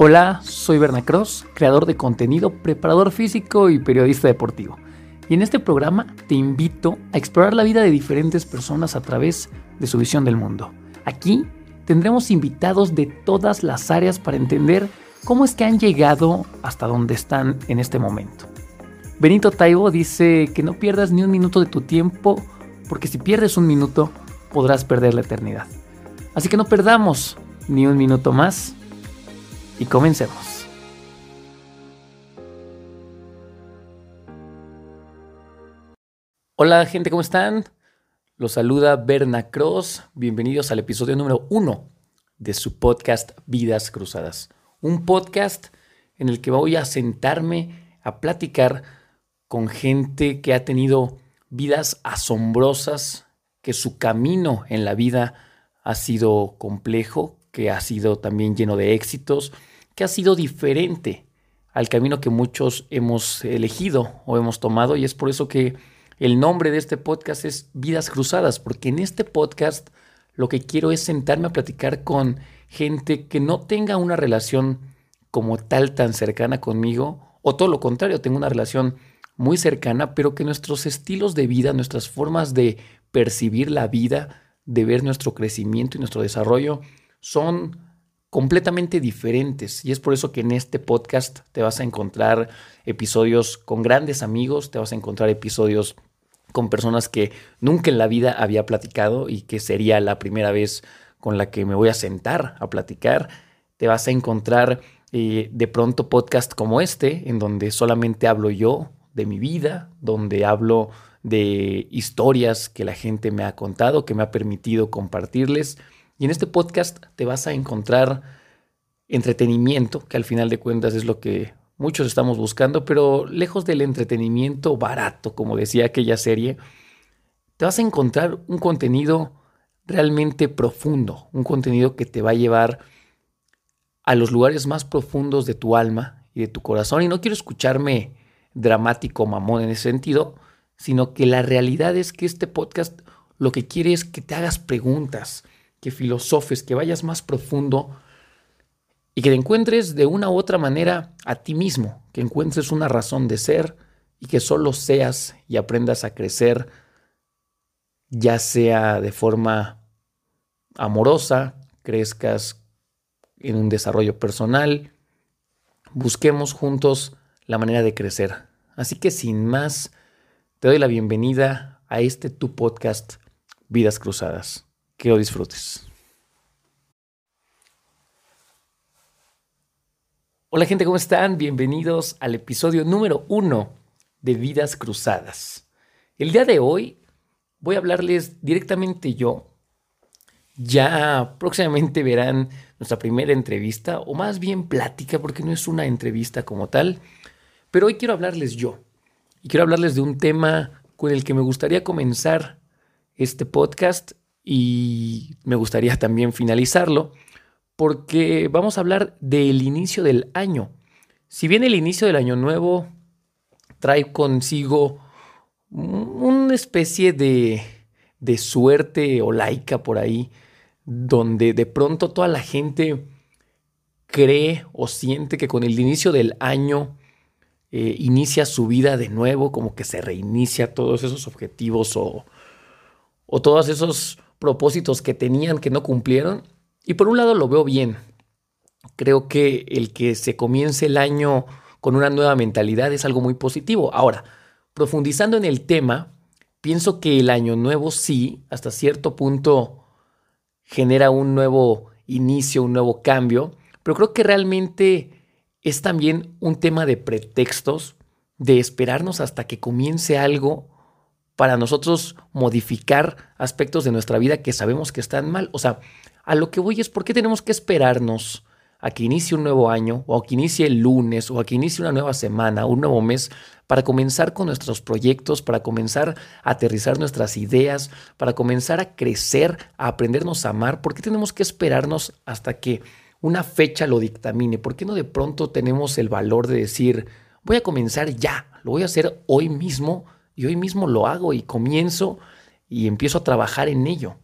Hola, soy Berna Cross, creador de contenido, preparador físico y periodista deportivo. Y en este programa te invito a explorar la vida de diferentes personas a través de su visión del mundo. Aquí tendremos invitados de todas las áreas para entender cómo es que han llegado hasta donde están en este momento. Benito Taibo dice que no pierdas ni un minuto de tu tiempo, porque si pierdes un minuto, podrás perder la eternidad. Así que no perdamos ni un minuto más y comencemos. Hola gente, ¿cómo están? Los saluda Berna Cross. Bienvenidos al episodio número uno de su podcast Vidas Cruzadas. Un podcast en el que voy a sentarme a platicar con gente que ha tenido vidas asombrosas, que su camino en la vida ha sido complejo, que ha sido también lleno de éxitos, que ha sido diferente al camino que muchos hemos elegido o hemos tomado y es por eso que el nombre de este podcast es Vidas Cruzadas, porque en este podcast lo que quiero es sentarme a platicar con gente que no tenga una relación como tal tan cercana conmigo, o todo lo contrario, tengo una relación muy cercana, pero que nuestros estilos de vida, nuestras formas de percibir la vida, de ver nuestro crecimiento y nuestro desarrollo son completamente diferentes. Y es por eso que en este podcast te vas a encontrar episodios con grandes amigos, te vas a encontrar episodios con personas que nunca en la vida había platicado y que sería la primera vez con la que me voy a sentar a platicar. Te vas a encontrar eh, de pronto podcast como este, en donde solamente hablo yo de mi vida, donde hablo de historias que la gente me ha contado, que me ha permitido compartirles y en este podcast te vas a encontrar entretenimiento, que al final de cuentas es lo que muchos estamos buscando, pero lejos del entretenimiento barato, como decía aquella serie, te vas a encontrar un contenido realmente profundo, un contenido que te va a llevar a los lugares más profundos de tu alma y de tu corazón. Y no quiero escucharme dramático mamón en ese sentido, sino que la realidad es que este podcast lo que quiere es que te hagas preguntas, que filosofes, que vayas más profundo y que te encuentres de una u otra manera a ti mismo, que encuentres una razón de ser y que solo seas y aprendas a crecer, ya sea de forma amorosa, crezcas en un desarrollo personal, busquemos juntos la manera de crecer. Así que sin más, te doy la bienvenida a este tu podcast, Vidas Cruzadas que lo disfrutes. Hola gente, ¿cómo están? Bienvenidos al episodio número uno de Vidas Cruzadas. El día de hoy voy a hablarles directamente yo. Ya próximamente verán nuestra primera entrevista, o más bien plática, porque no es una entrevista como tal. Pero hoy quiero hablarles yo. Y quiero hablarles de un tema con el que me gustaría comenzar este podcast y me gustaría también finalizarlo porque vamos a hablar del inicio del año. Si bien el inicio del año nuevo trae consigo una especie de, de suerte o laica por ahí, donde de pronto toda la gente cree o siente que con el inicio del año eh, inicia su vida de nuevo, como que se reinicia todos esos objetivos o, o todos esos propósitos que tenían que no cumplieron. Y por un lado lo veo bien. Creo que el que se comience el año con una nueva mentalidad es algo muy positivo. Ahora, profundizando en el tema, pienso que el año nuevo sí, hasta cierto punto, genera un nuevo inicio, un nuevo cambio, pero creo que realmente es también un tema de pretextos, de esperarnos hasta que comience algo para nosotros modificar aspectos de nuestra vida que sabemos que están mal. O sea, a lo que voy es por qué tenemos que esperarnos a que inicie un nuevo año, o a que inicie el lunes, o a que inicie una nueva semana, un nuevo mes, para comenzar con nuestros proyectos, para comenzar a aterrizar nuestras ideas, para comenzar a crecer, a aprendernos a amar. ¿Por qué tenemos que esperarnos hasta que una fecha lo dictamine? ¿Por qué no de pronto tenemos el valor de decir, voy a comenzar ya, lo voy a hacer hoy mismo? Y hoy mismo lo hago y comienzo y empiezo a trabajar en ello.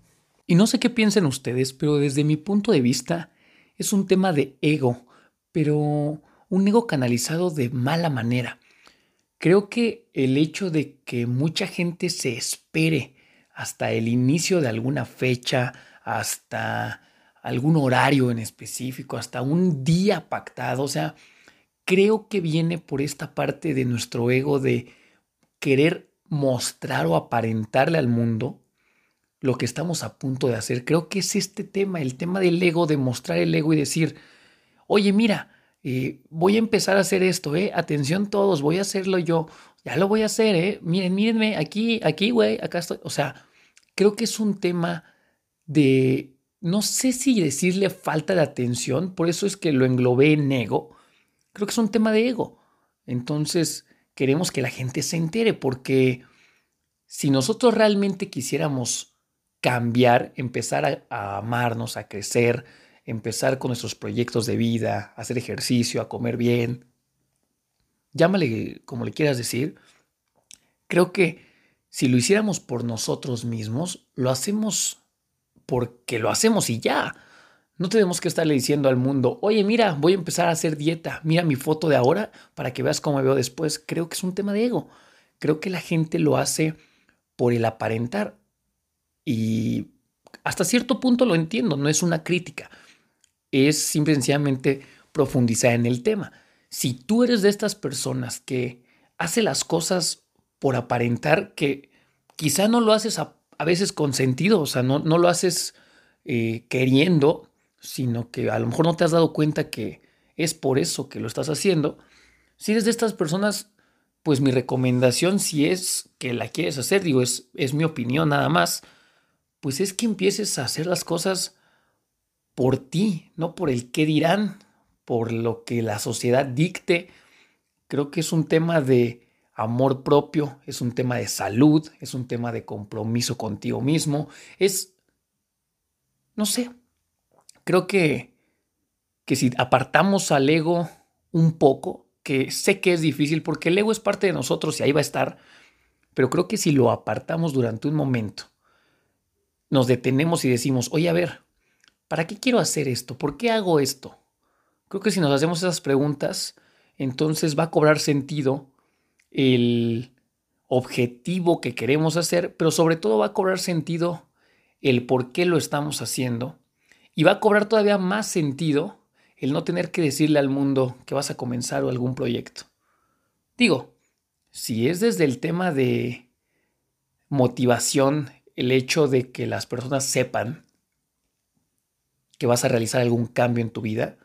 Y no sé qué piensen ustedes, pero desde mi punto de vista es un tema de ego pero un ego canalizado de mala manera. Creo que el hecho de que mucha gente se espere hasta el inicio de alguna fecha, hasta algún horario en específico, hasta un día pactado, o sea, creo que viene por esta parte de nuestro ego de querer mostrar o aparentarle al mundo lo que estamos a punto de hacer. Creo que es este tema, el tema del ego, de mostrar el ego y decir, oye, mira, eh, voy a empezar a hacer esto, ¿eh? Atención todos, voy a hacerlo yo, ya lo voy a hacer, ¿eh? Miren, mírenme, aquí, aquí, güey, acá estoy. O sea, creo que es un tema de, no sé si decirle falta de atención, por eso es que lo englobé en ego. Creo que es un tema de ego. Entonces, queremos que la gente se entere, porque si nosotros realmente quisiéramos cambiar, empezar a, amarnos, a crecer, empezar con nuestros proyectos de vida, hacer ejercicio, a comer bien, llámale como le quieras decir, creo que si lo hiciéramos por nosotros mismos, lo hacemos porque lo hacemos y ya. No tenemos que estarle diciendo al mundo, oye, mira, voy a empezar a hacer dieta, mira mi foto de ahora para que veas cómo me veo después. Creo que es un tema de ego. Creo que la gente lo hace por el aparentar. Y hasta cierto punto lo entiendo, no es una crítica, es simplemente profundizar en el tema. Si tú eres de estas personas que hace las cosas por aparentar, que quizá no lo haces a, veces con sentido, o sea, no, no lo haces eh, queriendo, sino que a lo mejor no te has dado cuenta que es por eso que lo estás haciendo. Si eres de estas personas, pues mi recomendación, si es que la quieres hacer, digo, es, es mi opinión nada más, pues es que empieces a hacer las cosas por ti, no por el qué dirán, por lo que la sociedad dicte. Creo que es un tema de amor propio, es un tema de salud, es un tema de compromiso contigo mismo, es, no sé, creo que, que si apartamos al ego un poco, que sé que es difícil porque el ego es parte de nosotros y ahí va a estar, pero creo que si lo apartamos durante un momento nos detenemos y decimos, oye, a ver, ¿para qué quiero hacer esto? ¿Por qué hago esto? Creo que si nos hacemos esas preguntas, entonces va a cobrar sentido el objetivo que queremos hacer, pero sobre todo va a cobrar sentido el por qué lo estamos haciendo y va a cobrar todavía más sentido el no tener que decirle al mundo que vas a comenzar algún proyecto. Digo, si es desde el tema de motivación el hecho de que las personas sepan que vas a realizar algún cambio en tu vida,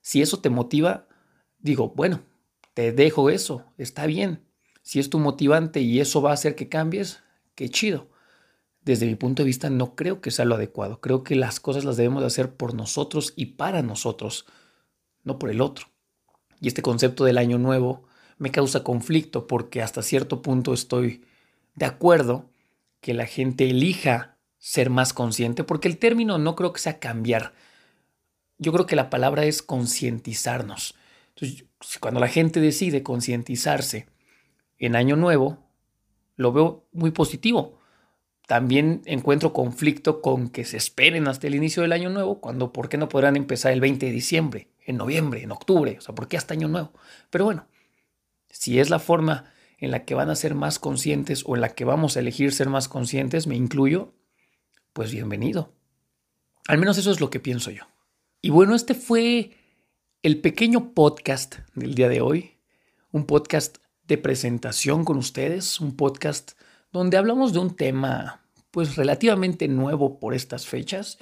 si eso te motiva, digo, bueno, te dejo eso, está bien. Si es tu motivante y eso va a hacer que cambies, qué chido. Desde mi punto de vista no creo que sea lo adecuado. Creo que las cosas las debemos de hacer por nosotros y para nosotros, no por el otro. Y este concepto del año nuevo me causa conflicto porque hasta cierto punto estoy de acuerdo que la gente elija ser más consciente, porque el término no creo que sea cambiar. Yo creo que la palabra es concientizarnos. Entonces, cuando la gente decide concientizarse en Año Nuevo, lo veo muy positivo. También encuentro conflicto con que se esperen hasta el inicio del Año Nuevo, cuando ¿por qué no podrán empezar el 20 de diciembre, en noviembre, en octubre? O sea, ¿por qué hasta Año Nuevo? Pero bueno, si es la forma en la que van a ser más conscientes o en la que vamos a elegir ser más conscientes, me incluyo, pues bienvenido. Al menos eso es lo que pienso yo. Y bueno, este fue el pequeño podcast del día de hoy, un podcast de presentación con ustedes, un podcast donde hablamos de un tema pues relativamente nuevo por estas fechas,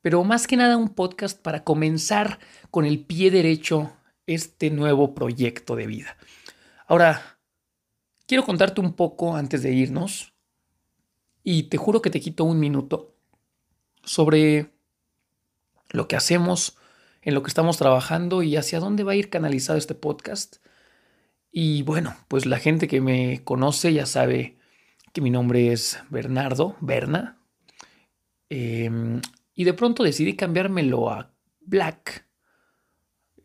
pero más que nada un podcast para comenzar con el pie derecho este nuevo proyecto de vida. Ahora, Quiero contarte un poco antes de irnos y te juro que te quito un minuto sobre lo que hacemos, en lo que estamos trabajando y hacia dónde va a ir canalizado este podcast. Y bueno, pues la gente que me conoce ya sabe que mi nombre es Bernardo, Berna. Em, y de pronto decidí cambiármelo a Black.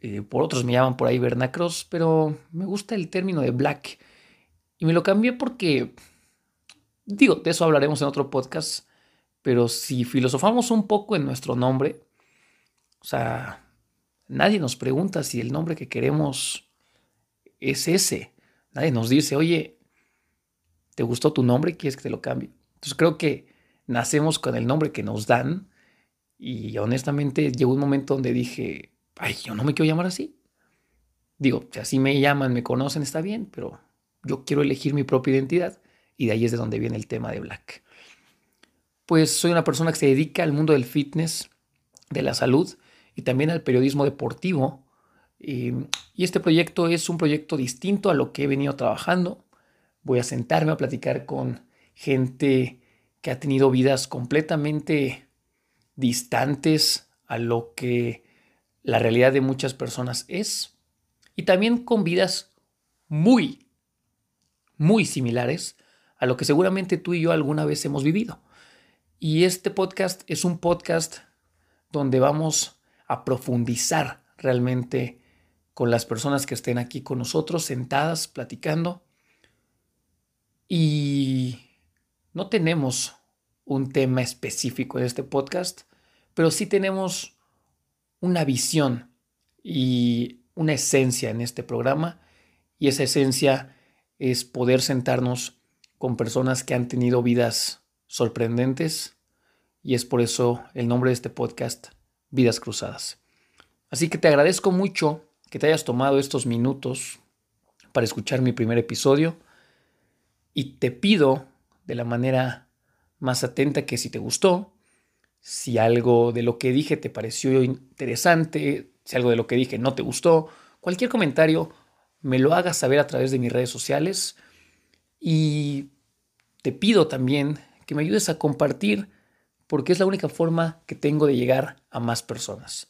Eh, por otros me llaman por ahí Bernacross, pero me gusta el término de Black y me lo cambié porque, digo, de eso hablaremos en otro podcast, pero si filosofamos un poco en nuestro nombre, o sea, nadie nos pregunta si el nombre que queremos es ese. Nadie nos dice, oye, ¿te gustó tu nombre? ¿Quieres que te lo cambie? Entonces creo que nacemos con el nombre que nos dan y honestamente llegó un momento donde dije, ay, yo no me quiero llamar así. Digo, si así me llaman, me conocen, está bien, pero yo quiero elegir mi propia identidad y de ahí es de donde viene el tema de Black. Pues soy una persona que se dedica al mundo del fitness, de la salud y también al periodismo deportivo. Y, y este proyecto es un proyecto distinto a lo que he venido trabajando. Voy a sentarme a platicar con gente que ha tenido vidas completamente distantes a lo que la realidad de muchas personas es. Y también con vidas muy, muy similares a lo que seguramente tú y yo alguna vez hemos vivido. Y este podcast es un podcast donde vamos a profundizar realmente con las personas que estén aquí con nosotros, sentadas, platicando. Y no tenemos un tema específico en este podcast, pero sí tenemos una visión y una esencia en este programa. Y esa esencia es poder sentarnos con personas que han tenido vidas sorprendentes y es por eso el nombre de este podcast, Vidas Cruzadas. Así que te agradezco mucho que te hayas tomado estos minutos para escuchar mi primer episodio y te pido de la manera más atenta que si te gustó, si algo de lo que dije te pareció interesante, si algo de lo que dije no te gustó, cualquier comentario me lo hagas saber a través de mis redes sociales y te pido también que me ayudes a compartir porque es la única forma que tengo de llegar a más personas.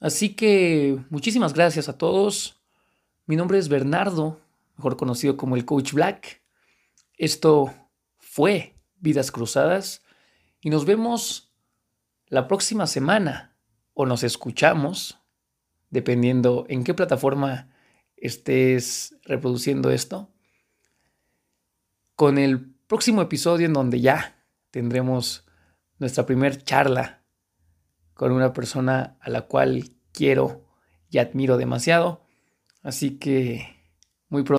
Así que muchísimas gracias a todos. Mi nombre es Bernardo, mejor conocido como el Coach Black. Esto fue Vidas Cruzadas y nos vemos la próxima semana o nos escuchamos, dependiendo en qué plataforma estés reproduciendo esto, con el próximo episodio en donde ya tendremos nuestra primera charla con una persona a la cual quiero y admiro demasiado. Así que muy pronto.